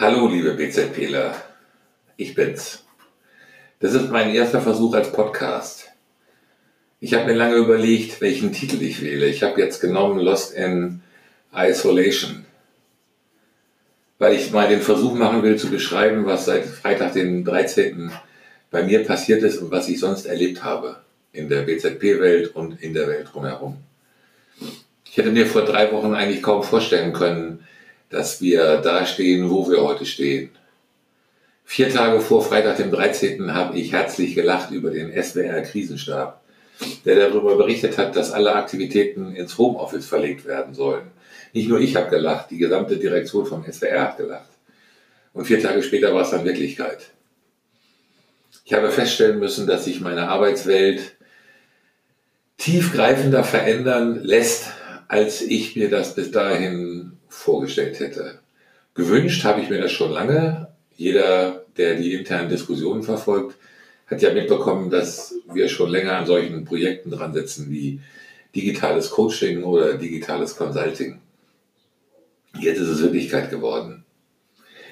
Hallo, liebe BZPler. Ich bin's. Das ist mein erster Versuch als Podcast. Ich habe mir lange überlegt, welchen Titel ich wähle. Ich habe jetzt genommen Lost in Isolation, weil ich mal den Versuch machen will zu beschreiben, was seit Freitag, den 13. bei mir passiert ist und was ich sonst erlebt habe in der BZP-Welt und in der Welt drumherum. Ich hätte mir vor drei Wochen eigentlich kaum vorstellen können, dass wir da stehen, wo wir heute stehen. Vier Tage vor Freitag, dem 13. habe ich herzlich gelacht über den SWR-Krisenstab, der darüber berichtet hat, dass alle Aktivitäten ins Homeoffice verlegt werden sollen. Nicht nur ich habe gelacht, die gesamte Direktion vom SWR hat gelacht. Und vier Tage später war es dann Wirklichkeit. Ich habe feststellen müssen, dass sich meine Arbeitswelt tiefgreifender verändern lässt, als ich mir das bis dahin vorgestellt hätte. Gewünscht habe ich mir das schon lange. Jeder, der die internen Diskussionen verfolgt, hat ja mitbekommen, dass wir schon länger an solchen Projekten dran sitzen wie digitales Coaching oder digitales Consulting. Jetzt ist es Wirklichkeit geworden.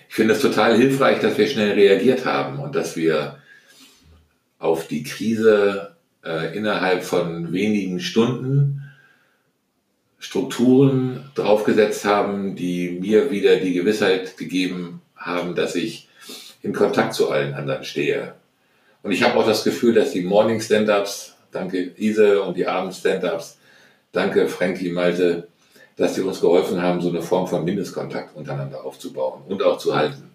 Ich finde es total hilfreich, dass wir schnell reagiert haben und dass wir auf die Krise äh, innerhalb von wenigen Stunden Strukturen draufgesetzt haben, die mir wieder die Gewissheit gegeben haben, dass ich in Kontakt zu allen anderen stehe. Und ich habe auch das Gefühl, dass die Morning Stand-ups, danke Ise, und die Abend Stand-ups, danke Frankie Malte, dass die uns geholfen haben, so eine Form von Mindestkontakt untereinander aufzubauen und auch zu halten.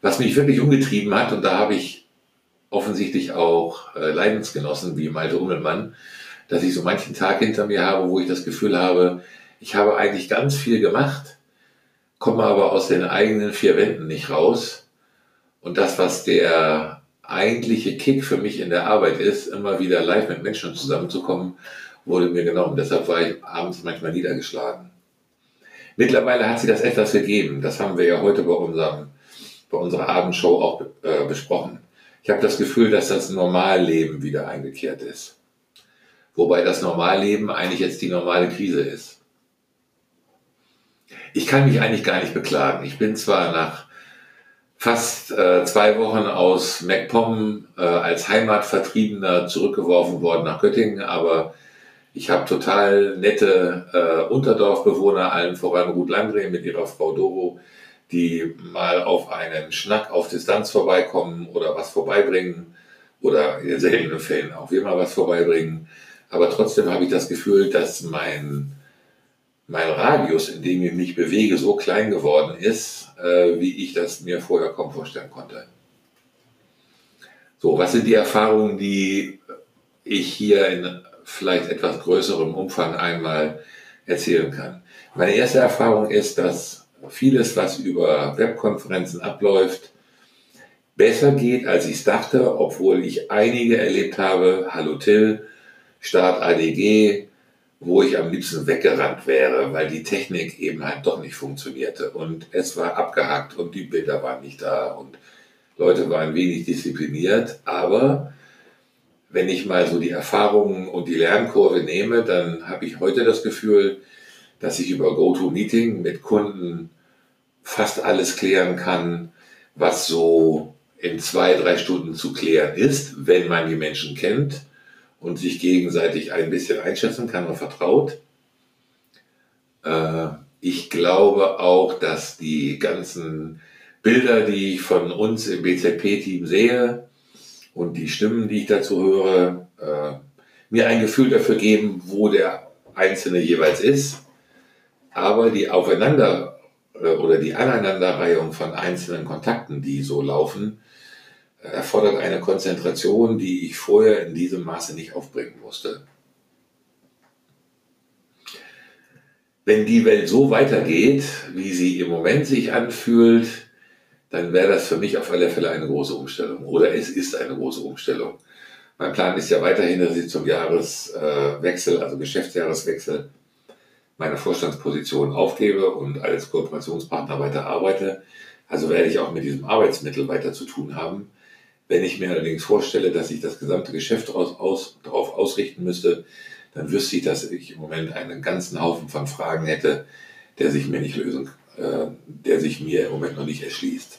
Was mich wirklich umgetrieben hat, und da habe ich offensichtlich auch äh, Leidensgenossen wie Malte Ummelmann, dass ich so manchen Tag hinter mir habe, wo ich das Gefühl habe, ich habe eigentlich ganz viel gemacht, komme aber aus den eigenen vier Wänden nicht raus. Und das, was der eigentliche Kick für mich in der Arbeit ist, immer wieder live mit Menschen zusammenzukommen, wurde mir genommen. Deshalb war ich abends manchmal niedergeschlagen. Mittlerweile hat sich das etwas gegeben. Das haben wir ja heute bei, unserem, bei unserer Abendshow auch äh, besprochen. Ich habe das Gefühl, dass das Normalleben wieder eingekehrt ist. Wobei das Normalleben eigentlich jetzt die normale Krise ist. Ich kann mich eigentlich gar nicht beklagen. Ich bin zwar nach fast äh, zwei Wochen aus MacPom äh, als Heimatvertriebener zurückgeworfen worden nach Göttingen, aber ich habe total nette äh, Unterdorfbewohner, allen voran Ruth Landgren mit ihrer Frau Doro, die mal auf einen Schnack auf Distanz vorbeikommen oder was vorbeibringen oder in seltenen Fällen auch wir mal was vorbeibringen. Aber trotzdem habe ich das Gefühl, dass mein, mein Radius, in dem ich mich bewege, so klein geworden ist, äh, wie ich das mir vorher kaum vorstellen konnte. So, was sind die Erfahrungen, die ich hier in vielleicht etwas größerem Umfang einmal erzählen kann? Meine erste Erfahrung ist, dass vieles, was über Webkonferenzen abläuft, besser geht, als ich es dachte, obwohl ich einige erlebt habe. Hallo Till, Start ADG, wo ich am liebsten weggerannt wäre, weil die Technik eben halt doch nicht funktionierte und es war abgehackt und die Bilder waren nicht da und Leute waren wenig diszipliniert, aber wenn ich mal so die Erfahrungen und die Lernkurve nehme, dann habe ich heute das Gefühl, dass ich über GoToMeeting mit Kunden fast alles klären kann, was so in zwei, drei Stunden zu klären ist, wenn man die Menschen kennt und sich gegenseitig ein bisschen einschätzen kann und vertraut. Äh, ich glaube auch, dass die ganzen Bilder, die ich von uns im BZP-Team sehe und die Stimmen, die ich dazu höre, äh, mir ein Gefühl dafür geben, wo der Einzelne jeweils ist. Aber die Aufeinander äh, oder die Aneinanderreihung von einzelnen Kontakten, die so laufen, erfordert eine Konzentration, die ich vorher in diesem Maße nicht aufbringen musste. Wenn die Welt so weitergeht, wie sie im Moment sich anfühlt, dann wäre das für mich auf alle Fälle eine große Umstellung. Oder es ist eine große Umstellung. Mein Plan ist ja weiterhin, dass ich zum Jahreswechsel, also Geschäftsjahreswechsel, meine Vorstandsposition aufgebe und als Kooperationspartner weiter arbeite. Also werde ich auch mit diesem Arbeitsmittel weiter zu tun haben. Wenn ich mir allerdings vorstelle, dass ich das gesamte Geschäft aus, aus, darauf ausrichten müsste, dann wüsste ich, dass ich im Moment einen ganzen Haufen von Fragen hätte, der sich mir nicht lösen äh, der sich mir im Moment noch nicht erschließt.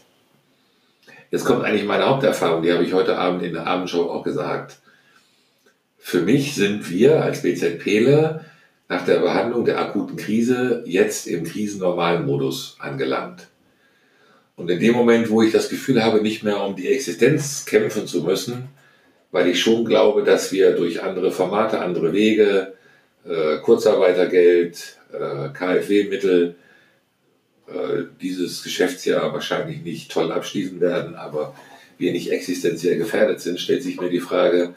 Jetzt kommt eigentlich meine Haupterfahrung, die habe ich heute Abend in der Abendshow auch gesagt. Für mich sind wir als BZPler nach der Behandlung der akuten Krise jetzt im krisennormalen Modus angelangt. Und in dem Moment, wo ich das Gefühl habe, nicht mehr um die Existenz kämpfen zu müssen, weil ich schon glaube, dass wir durch andere Formate, andere Wege, äh, Kurzarbeitergeld, äh, KfW-Mittel äh, dieses Geschäftsjahr wahrscheinlich nicht toll abschließen werden, aber wir nicht existenziell gefährdet sind, stellt sich mir die Frage,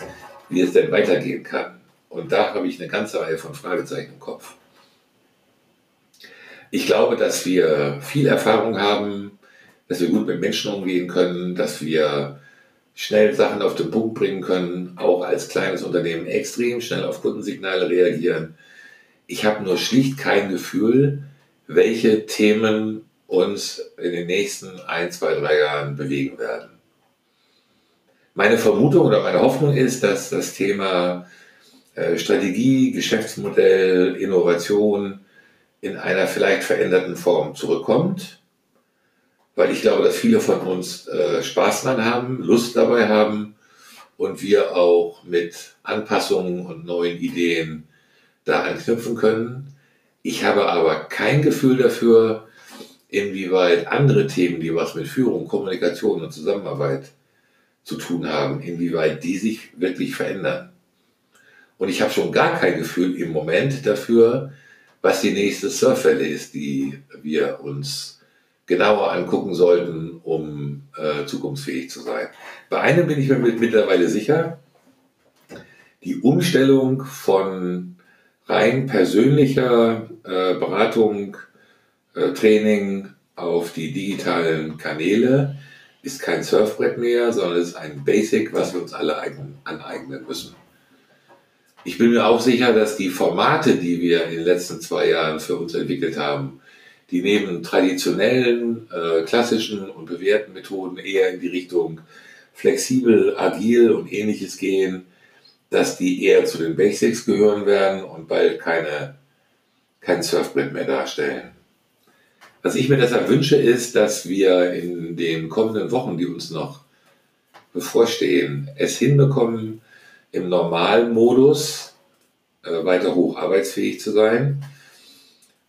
wie es denn weitergehen kann. Und da habe ich eine ganze Reihe von Fragezeichen im Kopf. Ich glaube, dass wir viel Erfahrung haben, dass wir gut mit Menschen umgehen können, dass wir schnell Sachen auf den Punkt bringen können, auch als kleines Unternehmen extrem schnell auf Kundensignale reagieren. Ich habe nur schlicht kein Gefühl, welche Themen uns in den nächsten ein, zwei, drei Jahren bewegen werden. Meine Vermutung oder meine Hoffnung ist, dass das Thema äh, Strategie, Geschäftsmodell, Innovation in einer vielleicht veränderten Form zurückkommt, weil ich glaube, dass viele von uns äh, Spaß daran haben, Lust dabei haben und wir auch mit Anpassungen und neuen Ideen da anknüpfen können. Ich habe aber kein Gefühl dafür, inwieweit andere Themen, die was mit Führung, Kommunikation und Zusammenarbeit zu tun haben, inwieweit die sich wirklich verändern. Und ich habe schon gar kein Gefühl im Moment dafür, was die nächste Surfwelle ist, die wir uns genauer angucken sollten, um äh, zukunftsfähig zu sein. Bei einem bin ich mir mittlerweile sicher, die Umstellung von rein persönlicher äh, Beratung, äh, Training auf die digitalen Kanäle ist kein Surfbrett mehr, sondern ist ein Basic, was wir uns alle aneignen müssen. Ich bin mir auch sicher, dass die Formate, die wir in den letzten zwei Jahren für uns entwickelt haben, die neben traditionellen, äh, klassischen und bewährten Methoden eher in die Richtung flexibel, agil und ähnliches gehen, dass die eher zu den Basics gehören werden und bald keine, kein Surfbrett mehr darstellen. Was ich mir deshalb wünsche, ist, dass wir in den kommenden Wochen, die uns noch bevorstehen, es hinbekommen, im normalen Modus äh, weiter hoch arbeitsfähig zu sein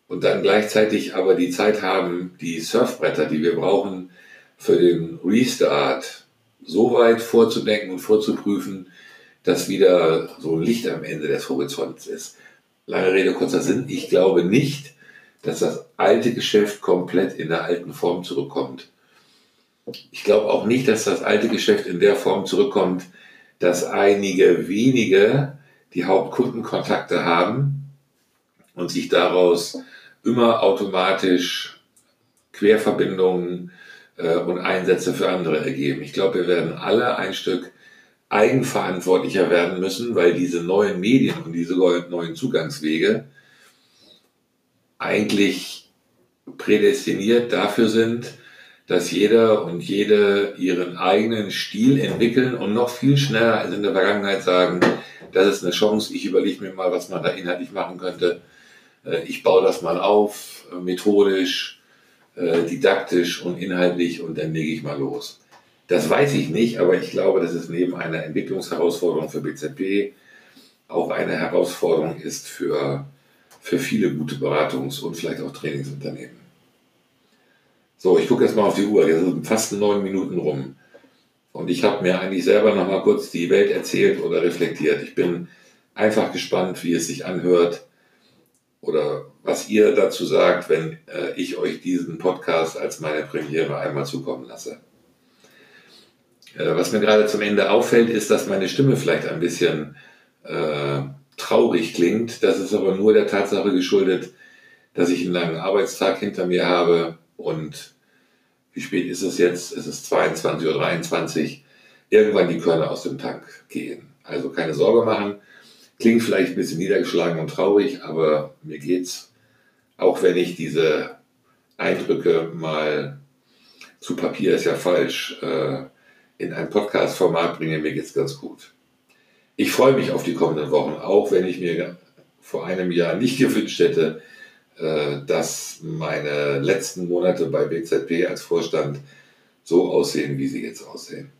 und dann gleichzeitig aber die Zeit haben, die Surfbretter, die wir brauchen für den Restart, so weit vorzudenken und vorzuprüfen, dass wieder so ein Licht am Ende des Horizonts ist. Lange Rede, kurzer Sinn. Ich glaube nicht, dass das alte Geschäft komplett in der alten Form zurückkommt. Ich glaube auch nicht, dass das alte Geschäft in der Form zurückkommt, dass einige wenige die Hauptkundenkontakte haben und sich daraus immer automatisch Querverbindungen äh, und Einsätze für andere ergeben. Ich glaube, wir werden alle ein Stück eigenverantwortlicher werden müssen, weil diese neuen Medien und diese neuen Zugangswege eigentlich prädestiniert dafür sind, dass jeder und jede ihren eigenen Stil entwickeln und noch viel schneller als in der Vergangenheit sagen, das ist eine Chance, ich überlege mir mal, was man da inhaltlich machen könnte. Äh, ich baue das mal auf, äh, methodisch, äh, didaktisch und inhaltlich und dann lege ich mal los. Das weiß ich nicht, aber ich glaube, dass es neben einer Entwicklungsherausforderung für BZP auch eine Herausforderung ist für, für viele gute Beratungs- und vielleicht auch Trainingsunternehmen. So, ich gucke jetzt mal auf die Uhr. Jetzt sind fast neun Minuten rum. Und ich habe mir eigentlich selber noch mal kurz die Welt erzählt oder reflektiert. Ich bin einfach gespannt, wie es sich anhört oder was ihr dazu sagt, wenn äh, ich euch diesen Podcast als meine Premiere einmal zukommen lasse. Äh, was mir gerade zum Ende auffällt, ist, dass meine Stimme vielleicht ein bisschen äh, traurig klingt. Das ist aber nur der Tatsache geschuldet, dass ich einen langen Arbeitstag hinter mir habe und wie spät ist es jetzt? Es ist 22.23 Uhr. Irgendwann die Körner aus dem Tank gehen. Also keine Sorge machen. Klingt vielleicht ein bisschen niedergeschlagen und traurig, aber mir geht's, auch wenn ich diese Eindrücke mal zu Papier ist ja falsch, äh, in ein Podcast-Format bringe, mir geht's ganz gut. Ich freue mich auf die kommenden Wochen, auch wenn ich mir vor einem Jahr nicht gewünscht hätte, äh, dass meine letzten Monate bei BZP als Vorstand so aussehen, wie sie jetzt aussehen.